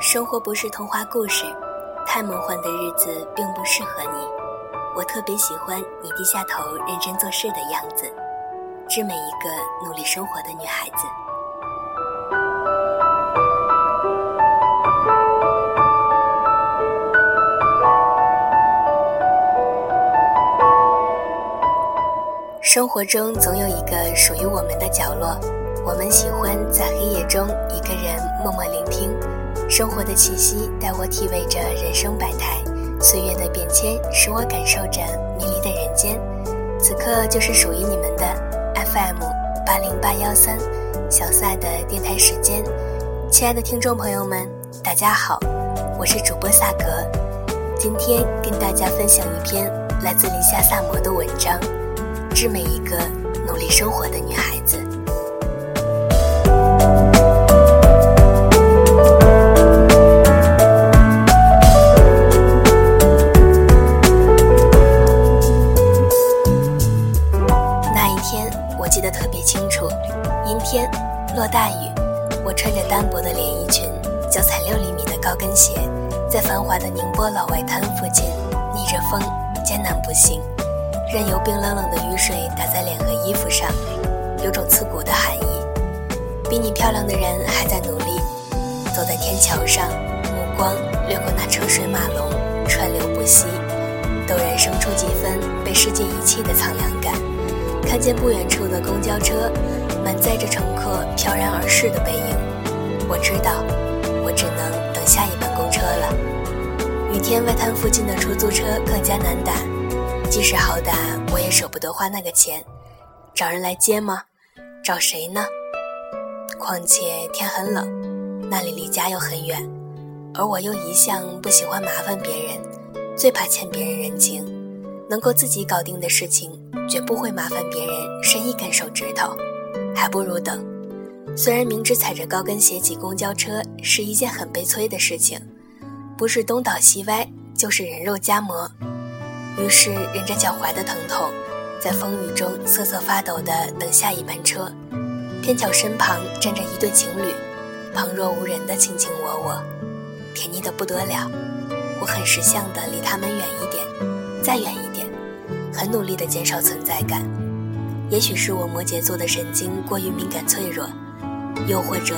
生活不是童话故事，太梦幻的日子并不适合你。我特别喜欢你低下头认真做事的样子，致每一个努力生活的女孩子。生活中总有一个属于我们的角落，我们喜欢在黑夜中一个人默默聆听。生活的气息带我体味着人生百态，岁月的变迁使我感受着迷离的人间。此刻就是属于你们的 FM 八零八幺三小萨的电台时间。亲爱的听众朋友们，大家好，我是主播萨格，今天跟大家分享一篇来自林夏萨摩的文章，致每一个努力生活的女孩子。风艰难步行，任由冰冷冷的雨水打在脸和衣服上，有种刺骨的寒意。比你漂亮的人还在努力，走在天桥上，目光掠过那车水马龙，川流不息，陡然生出几分被世界遗弃的苍凉感。看见不远处的公交车。满载着乘客飘然而逝的背影，我知道，我只能等下一班公车了。雨天外滩附近的出租车更加难打，即使好打，我也舍不得花那个钱。找人来接吗？找谁呢？况且天很冷，那里离家又很远，而我又一向不喜欢麻烦别人，最怕欠别人人情。能够自己搞定的事情，绝不会麻烦别人伸一根手指头。还不如等。虽然明知踩着高跟鞋挤公交车是一件很悲催的事情，不是东倒西歪，就是人肉夹馍。于是忍着脚踝的疼痛，在风雨中瑟瑟发抖地等下一班车。偏巧身旁站着一对情侣，旁若无人的卿卿我我，甜腻得不得了。我很识相地离他们远一点，再远一点，很努力地减少存在感。也许是我摩羯座的神经过于敏感脆弱，又或者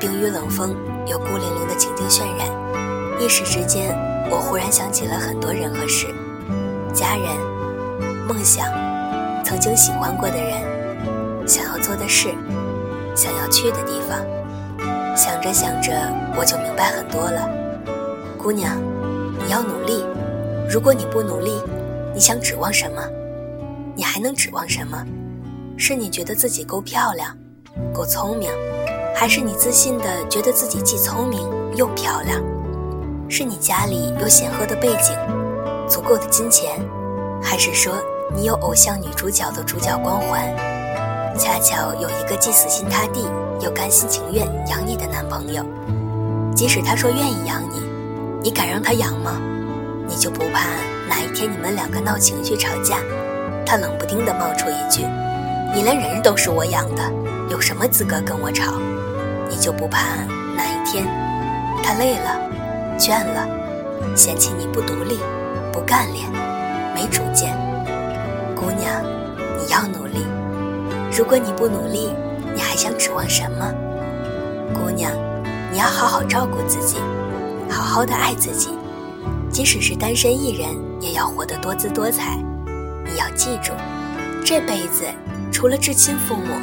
冰雨冷风有孤零零的情境渲染，一时之间，我忽然想起了很多人和事，家人、梦想、曾经喜欢过的人、想要做的事、想要去的地方。想着想着，我就明白很多了。姑娘，你要努力。如果你不努力，你想指望什么？你还能指望什么？是你觉得自己够漂亮，够聪明，还是你自信的觉得自己既聪明又漂亮？是你家里有显赫的背景，足够的金钱，还是说你有偶像女主角的主角光环？恰巧有一个既死心塌地又甘心情愿养你的男朋友，即使他说愿意养你，你敢让他养吗？你就不怕哪一天你们两个闹情绪吵架，他冷不丁的冒出一句？你连人都是我养的，有什么资格跟我吵？你就不怕哪一天他累了、倦了，嫌弃你不独立、不干练、没主见？姑娘，你要努力。如果你不努力，你还想指望什么？姑娘，你要好好照顾自己，好好的爱自己。即使是单身一人，也要活得多姿多彩。你要记住，这辈子。除了至亲父母，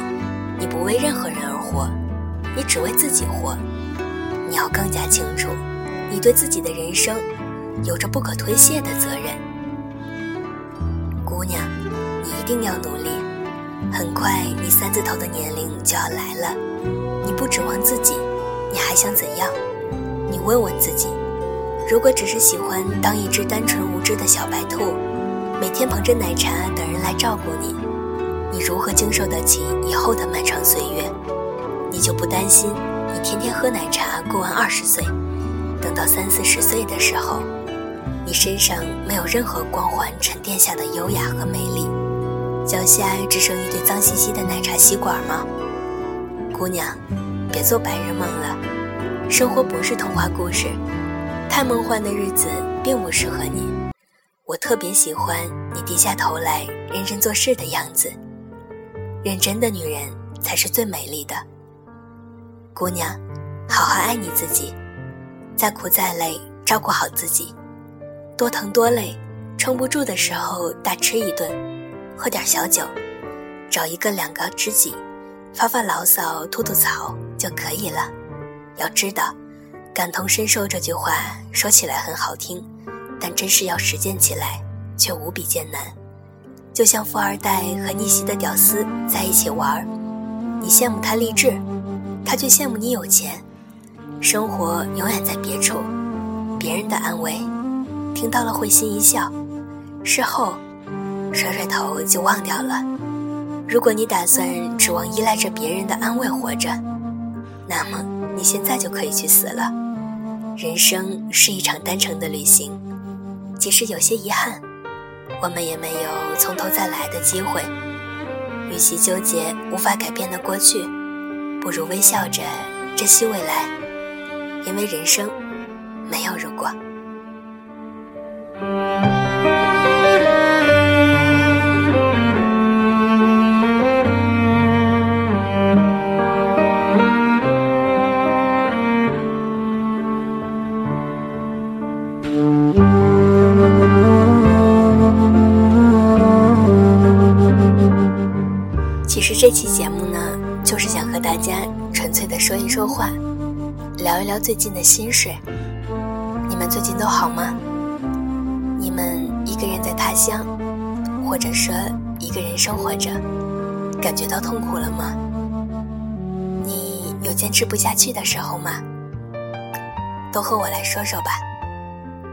你不为任何人而活，你只为自己活。你要更加清楚，你对自己的人生有着不可推卸的责任。姑娘，你一定要努力。很快，你三字头的年龄就要来了。你不指望自己，你还想怎样？你问问自己，如果只是喜欢当一只单纯无知的小白兔，每天捧着奶茶等人来照顾你。你如何经受得起以后的漫长岁月？你就不担心你天天喝奶茶过完二十岁，到三四十岁的时候，你身上没有任何光环沉淀下的优雅和美丽，脚下只剩一堆脏兮兮的奶茶吸管吗？姑娘，别做白日梦了。生活不是童话故事，太梦幻的日子并不适合你。我特别喜欢你低下头来认真做事的样子。认真的女人才是最美丽的。姑娘，好好爱你自己，再苦再累照顾好自己，多疼多累，撑不住的时候大吃一顿，喝点小酒，找一个两个知己，发发牢骚吐吐槽就可以了。要知道，感同身受这句话说起来很好听，但真是要实践起来却无比艰难。就像富二代和逆袭的屌丝在一起玩你羡慕他励志，他却羡慕你有钱。生活永远在别处，别人的安慰，听到了会心一笑，事后甩甩头就忘掉了。如果你打算指望依赖着别人的安慰活着，那么你现在就可以去死了。人生是一场单程的旅行，即使有些遗憾。我们也没有从头再来的机会。与其纠结无法改变的过去，不如微笑着珍惜未来，因为人生没有如果。其实这期节目呢，就是想和大家纯粹的说一说话，聊一聊最近的心事。你们最近都好吗？你们一个人在他乡，或者说一个人生活着，感觉到痛苦了吗？你有坚持不下去的时候吗？都和我来说说吧，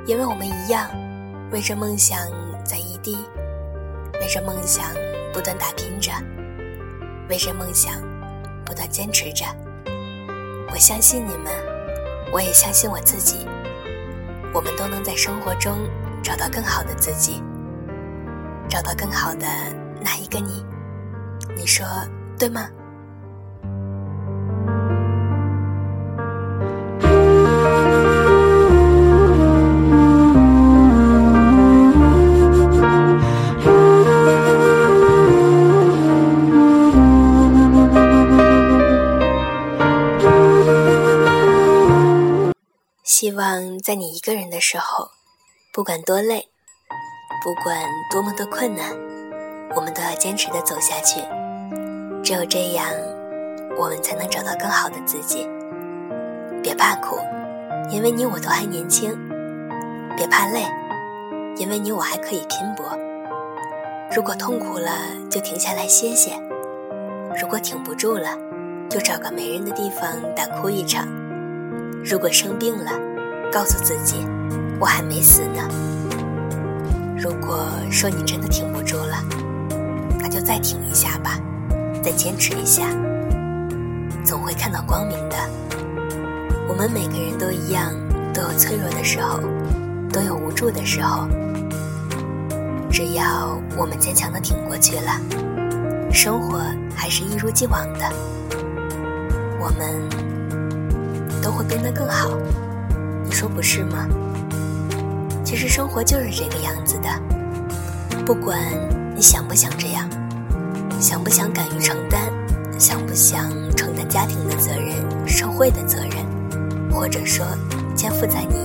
因为我们一样，为着梦想在异地，为着梦想不断打拼着。为着梦想，不断坚持着。我相信你们，我也相信我自己。我们都能在生活中找到更好的自己，找到更好的那一个你。你说对吗？在你一个人的时候，不管多累，不管多么的困难，我们都要坚持的走下去。只有这样，我们才能找到更好的自己。别怕苦，因为你我都还年轻；别怕累，因为你我还可以拼搏。如果痛苦了，就停下来歇歇；如果挺不住了，就找个没人的地方大哭一场；如果生病了，告诉自己，我还没死呢。如果说你真的挺不住了，那就再挺一下吧，再坚持一下，总会看到光明的。我们每个人都一样，都有脆弱的时候，都有无助的时候。只要我们坚强的挺过去了，生活还是一如既往的，我们都会变得更好。你说不是吗？其实生活就是这个样子的，不管你想不想这样，想不想敢于承担，想不想承担家庭的责任、社会的责任，或者说肩负在你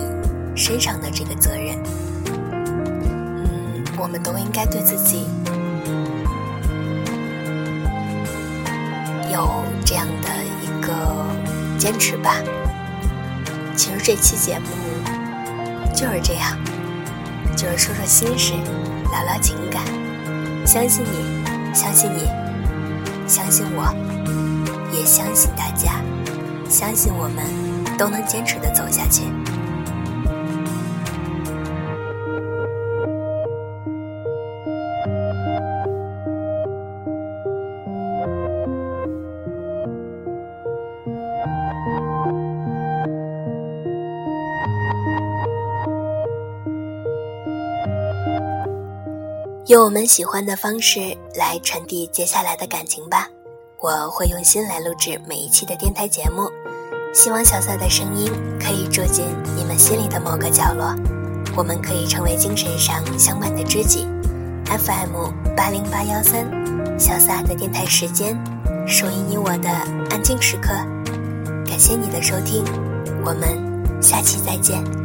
身上的这个责任，嗯，我们都应该对自己有这样的一个坚持吧。这期节目就是这样，就是说说心事，聊聊情感。相信你，相信你，相信我，也相信大家，相信我们都能坚持的走下去。用我们喜欢的方式来传递接下来的感情吧。我会用心来录制每一期的电台节目，希望小撒的声音可以住进你们心里的某个角落，我们可以成为精神上相伴的知己。FM 八零八幺三，小撒的电台时间，属于你我的安静时刻。感谢你的收听，我们下期再见。